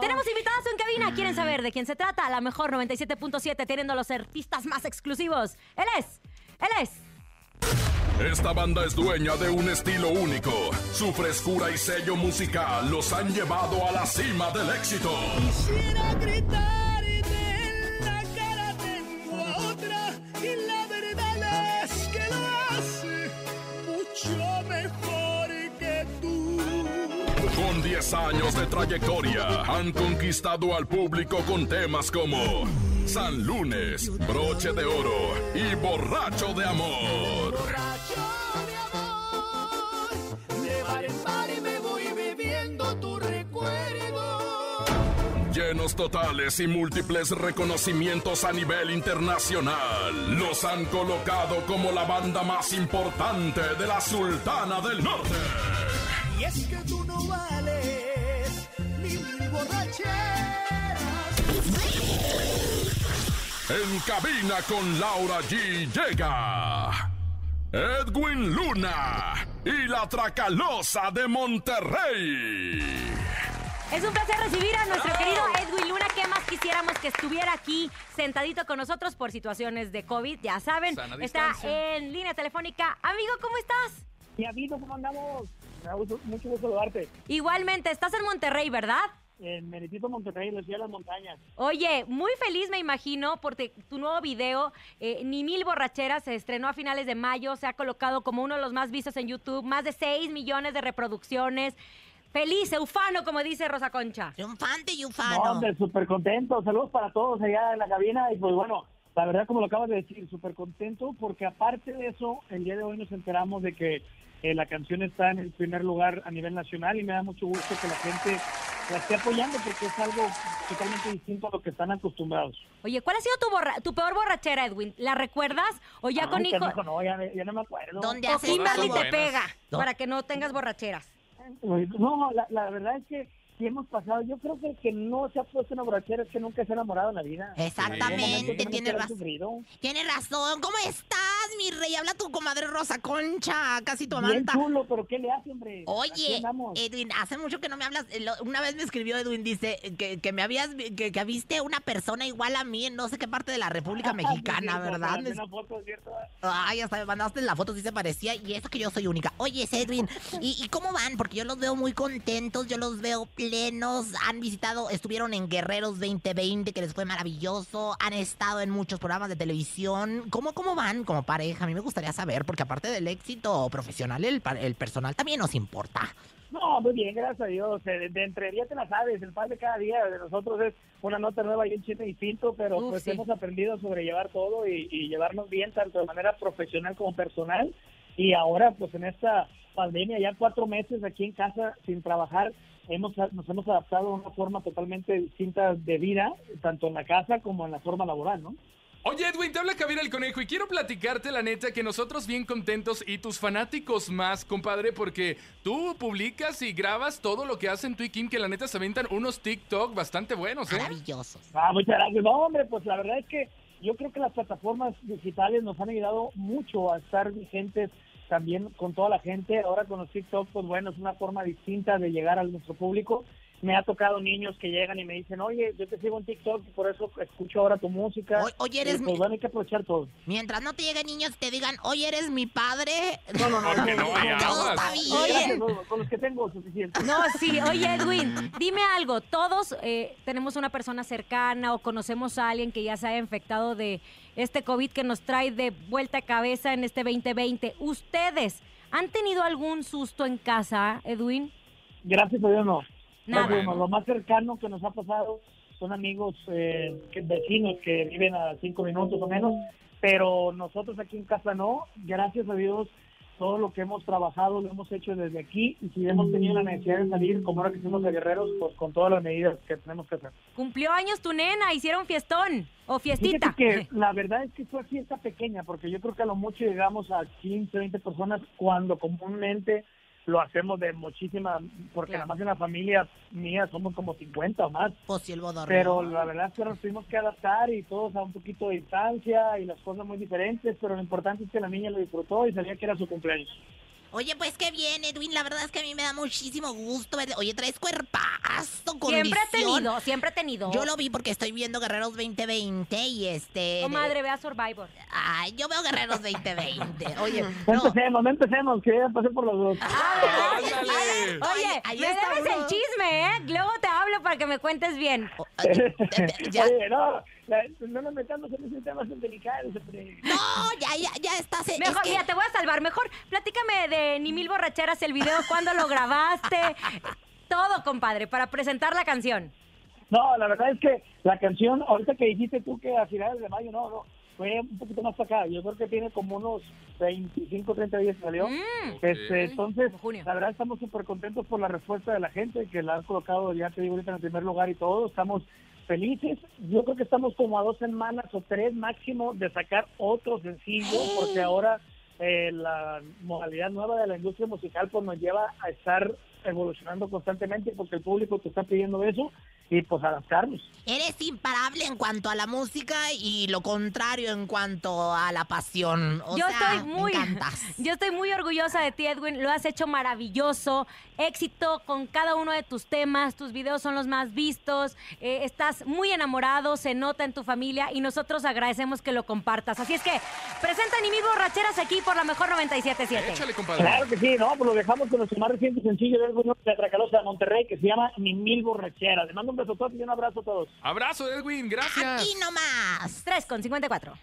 Tenemos invitados en cabina. ¿Quieren saber de quién se trata? La mejor 97.7 teniendo los artistas más exclusivos. Él es. Él es. Esta banda es dueña de un estilo único. Su frescura y sello musical los han llevado a la cima del éxito. Quisiera gritar Con 10 años de trayectoria, han conquistado al público con temas como San Lunes, Broche de Oro y Borracho de Amor. Borracho de amor, de bar en bar y me voy bebiendo tu recuerdo. Llenos totales y múltiples reconocimientos a nivel internacional, los han colocado como la banda más importante de la Sultana del Norte. Y es que tú borracheras. En cabina con Laura G llega Edwin Luna y la Tracalosa de Monterrey. Es un placer recibir a nuestro querido Edwin Luna. ¿Qué más quisiéramos que estuviera aquí sentadito con nosotros por situaciones de COVID? Ya saben, Sana está distancia. en línea telefónica. Amigo, ¿cómo estás? Mi amigo, ¿cómo andamos? Me da gusto- mucho gusto saludarte. Igualmente, estás en Monterrey, ¿verdad? En Meritito, Monterrey, en la ciudad de las montañas. Oye, muy feliz me imagino porque tu nuevo video, eh, Ni Mil Borracheras, se estrenó a finales de mayo, se ha colocado como uno de los más vistos en YouTube, más de 6 millones de reproducciones. Feliz, eufano, como dice Rosa Concha. Triunfante y No, ufano. hombre, súper contento. Saludos para todos allá en la cabina. Y pues bueno, la verdad, como lo acabas de decir, súper contento porque aparte de eso, el día de hoy nos enteramos de que eh, la canción está en el primer lugar a nivel nacional y me da mucho gusto que la gente la esté apoyando porque es algo totalmente distinto a lo que están acostumbrados. Oye, ¿cuál ha sido tu, borra- tu peor borrachera, Edwin? ¿La recuerdas? ¿O ya Ay, con hijo? no, ya, ya no me acuerdo. ¿Dónde ¿O haces Todas te buenas. pega? No. Para que no tengas borracheras. No, la, la verdad es que sí hemos pasado. Yo creo que el que no se ha puesto una borrachera es que nunca se ha enamorado en la vida. Exactamente, Tiene tienes razón. Tienes razón. ¿Cómo estás, mi rey? Habla tu comadre Rosa Concha, casi tu Bien amanta. chulo, pero ¿qué le hace, hombre? Oye. Edwin, hace mucho que no me hablas. Una vez me escribió Edwin, dice que, que me habías, que, que viste una persona igual a mí en no sé qué parte de la República Mexicana, Sí, ¿verdad? Una foto, ¿cierto? Ay, hasta me mandaste la foto, sí se parecía, y eso que yo soy única. Oye, Edwin, ¿y, y cómo van? Porque yo los veo muy contentos, yo los veo plenos, han visitado, estuvieron en Guerreros 2020, que les fue maravilloso, han estado en muchos programas de televisión. ¿Cómo, cómo van como pareja? A mí me gustaría saber, porque aparte del éxito profesional, el, el personal también nos importa. No, muy bien, gracias a Dios. Eh, De, de entre día te la sabes. El pan de cada día de nosotros es una nota nueva y un chiste distinto, pero Uf, pues sí. hemos aprendido a sobrellevar todo y, y llevarnos bien, tanto de manera profesional como personal. Y ahora, pues en esta pandemia, ya cuatro meses aquí en casa sin trabajar, hemos nos hemos adaptado a una forma totalmente distinta de vida, tanto en la casa como en la forma laboral, ¿no? Oye, Edwin, te habla Javier el Conejo y quiero platicarte la neta que nosotros bien contentos y tus fanáticos más, compadre, porque tú publicas y grabas todo lo que hacen tú y Kim, que la neta se aventan unos TikTok bastante buenos, ¿eh? Maravillosos. Ah, muchas gracias. No, hombre, pues la verdad es que yo creo que las plataformas digitales nos han ayudado mucho a estar vigentes también con toda la gente. Ahora con los TikTok, pues bueno, es una forma distinta de llegar a nuestro público. Me ha tocado niños que llegan y me dicen, oye, yo te sigo en TikTok y por eso escucho ahora tu música. Oye, oye, eres Y, pues mi- bueno, hay que aprovechar todo. Mientras no te lleguen niños y te digan, oye, eres mi padre. No, no, no. No hay Todo está bien. Oye. Gracias, no, con los que tengo suficiente. No, sí. Oye, Edwin, dime algo. Todos eh, tenemos una persona cercana o conocemos a alguien que ya se haya infectado de este COVID que nos trae de vuelta a cabeza en este 2020. ¿Ustedes han tenido algún susto en casa, Edwin? Gracias a Dios no. Nada. Bueno, lo más cercano que nos ha pasado son amigos eh, que- vecinos que viven a cinco minutos o menos, pero nosotros aquí en casa no. Gracias a Dios, todo lo que hemos trabajado lo hemos hecho desde aquí y si hemos tenido la necesidad de salir, como ahora que somos de guerreros, pues con todas las medidas que tenemos que hacer. Cumplió años tu nena, hicieron fiestón o fiestita. Fíjate que la verdad es que fue fiesta pequeña, porque yo creo que a lo mucho llegamos a 15, 20 personas cuando comúnmente lo hacemos de muchísima, porque Claro. nada más en la familia mía somos como 50 o más. Pues si el bodorrio. Pero la verdad es que nos tuvimos que adaptar y todos a un poquito de distancia y las cosas muy diferentes, pero lo importante es que la niña lo disfrutó y sabía que era su cumpleaños. Oye, pues qué bien, Edwin. La verdad es que a mí me da muchísimo gusto verte. Oye, traes cuerpazo, Siempre he tenido, siempre he tenido. Yo lo vi porque estoy viendo Guerreros 2020 y este... Comadre, vea Survivor. Ay, yo veo Guerreros 2020. Oye, No empecemos, no empecemos, que ya pasé por los dos. Ay, ay, Ándale. ay, Oye, ahí me está debes el chisme, ¿eh? Luego te hablo para que me cuentes bien. O- ya- Oye, no, no nos metamos en ese tema tan delicado. No, ya, ya, ya estás. es Mejor, que- mira, te voy a salvar. Mejor, platícame de Ni Mil Borracheras, el video, cuándo lo grabaste. Todo, compadre, para presentar la canción. No, la verdad es que la canción, ahorita que dijiste tú que a finales de mayo, no, no, fue un poquito más acá. Yo creo que tiene como unos 25, 30 días que salió. Mm. Este, entonces, la verdad estamos súper contentos por la respuesta de la gente, que la han colocado, ya te digo, ahorita en el primer lugar y todo. Estamos felices. Yo creo que estamos como a dos semanas o tres máximo de sacar otro sencillo, porque ahora eh, la modalidad nueva de la industria musical pues nos lleva a estar evolucionando constantemente porque el público te está pidiendo eso y pues adaptarnos. Eres imparable en cuanto a la música y lo contrario en cuanto a la pasión. O yo sea, estoy muy Me encantas. yo estoy muy orgullosa de ti Edwin lo has hecho maravilloso éxito con cada uno de tus temas tus videos son los más vistos eh, estás muy enamorado se nota en tu familia y nosotros agradecemos que lo compartas así es que presenta ni mil borracheras aquí por la mejor 97.7 Échale, compadre. Claro que sí, no, pues lo dejamos con nuestro más reciente sencillo de Edwin de Tracalosa de Monterrey que se llama Ni Mil Borracheras. Le mando un besotote y un abrazo a todos. Abrazo, Edwin. Gracias. Aquí nomás. 3 con 54